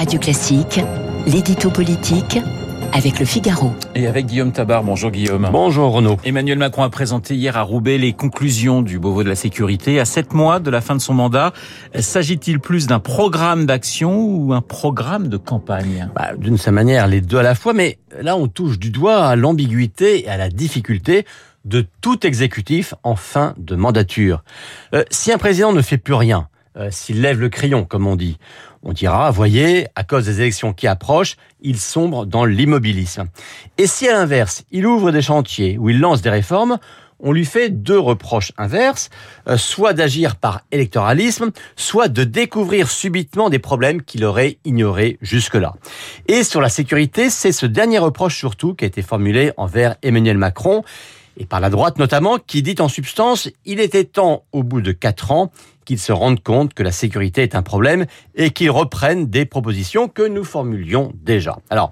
Radio Classique, l'édito politique avec le Figaro. Et avec Guillaume Tabar. Bonjour Guillaume. Bonjour Renaud. Emmanuel Macron a présenté hier à Roubaix les conclusions du Beauvau de la sécurité. À sept mois de la fin de son mandat, s'agit-il plus d'un programme d'action ou un programme de campagne? Bah, D'une certaine manière, les deux à la fois, mais là on touche du doigt à l'ambiguïté et à la difficulté de tout exécutif en fin de mandature. Euh, si un président ne fait plus rien, euh, s'il lève le crayon, comme on dit. On dira, voyez, à cause des élections qui approchent, il sombre dans l'immobilisme. Et si à l'inverse, il ouvre des chantiers ou il lance des réformes, on lui fait deux reproches inverses, euh, soit d'agir par électoralisme, soit de découvrir subitement des problèmes qu'il aurait ignorés jusque-là. Et sur la sécurité, c'est ce dernier reproche surtout qui a été formulé envers Emmanuel Macron, et par la droite notamment, qui dit en substance, il était temps, au bout de quatre ans, qu'ils se rendent compte que la sécurité est un problème et qu'ils reprennent des propositions que nous formulions déjà. Alors,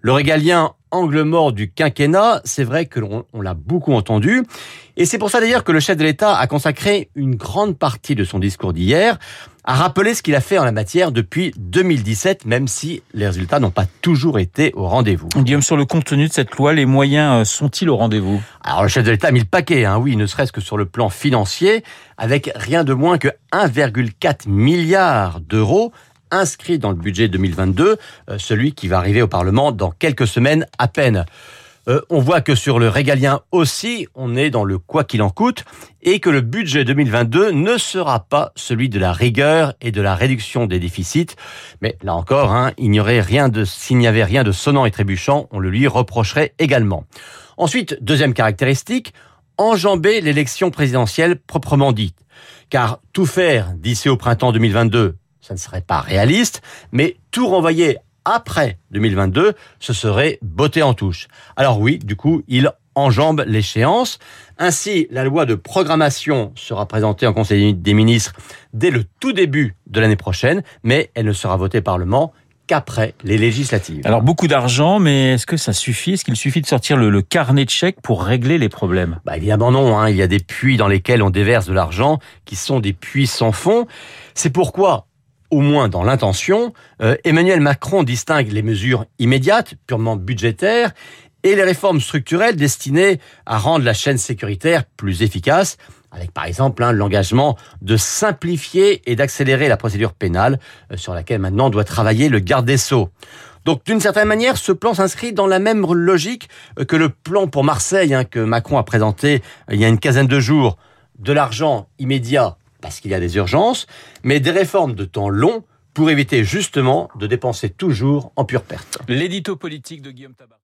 le régalien angle mort du quinquennat, c'est vrai que l'on l'a beaucoup entendu. Et c'est pour ça d'ailleurs que le chef de l'État a consacré une grande partie de son discours d'hier à rappeler ce qu'il a fait en la matière depuis 2017, même si les résultats n'ont pas toujours été au rendez-vous. Guillaume, sur le contenu de cette loi, les moyens euh, sont-ils au rendez-vous? Alors le chef de l'État a mis le paquet, hein, oui, ne serait-ce que sur le plan financier, avec rien de moins que 1,4 milliard d'euros inscrit dans le budget 2022, euh, celui qui va arriver au Parlement dans quelques semaines à peine. Euh, on voit que sur le régalien aussi, on est dans le quoi qu'il en coûte et que le budget 2022 ne sera pas celui de la rigueur et de la réduction des déficits. Mais là encore, hein, il n'y aurait rien de, s'il n'y avait rien de sonnant et trébuchant, on le lui reprocherait également. Ensuite, deuxième caractéristique, enjamber l'élection présidentielle proprement dite. Car tout faire d'ici au printemps 2022, ça ne serait pas réaliste, mais tout renvoyer après 2022, ce serait beauté en touche. Alors oui, du coup, il enjambe l'échéance. Ainsi, la loi de programmation sera présentée en Conseil des ministres dès le tout début de l'année prochaine, mais elle ne sera votée Parlement qu'après les législatives. Alors beaucoup d'argent, mais est-ce que ça suffit? Est-ce qu'il suffit de sortir le, carnet de chèques pour régler les problèmes? Bah Évidemment non, hein. il y a des puits dans lesquels on déverse de l'argent qui sont des puits sans fond. C'est pourquoi au moins dans l'intention, euh, Emmanuel Macron distingue les mesures immédiates, purement budgétaires, et les réformes structurelles destinées à rendre la chaîne sécuritaire plus efficace, avec par exemple hein, l'engagement de simplifier et d'accélérer la procédure pénale, euh, sur laquelle maintenant doit travailler le garde des sceaux. Donc d'une certaine manière, ce plan s'inscrit dans la même logique euh, que le plan pour Marseille hein, que Macron a présenté il y a une quinzaine de jours, de l'argent immédiat parce qu'il y a des urgences, mais des réformes de temps long pour éviter justement de dépenser toujours en pure perte. L'édito politique de Guillaume Tabar.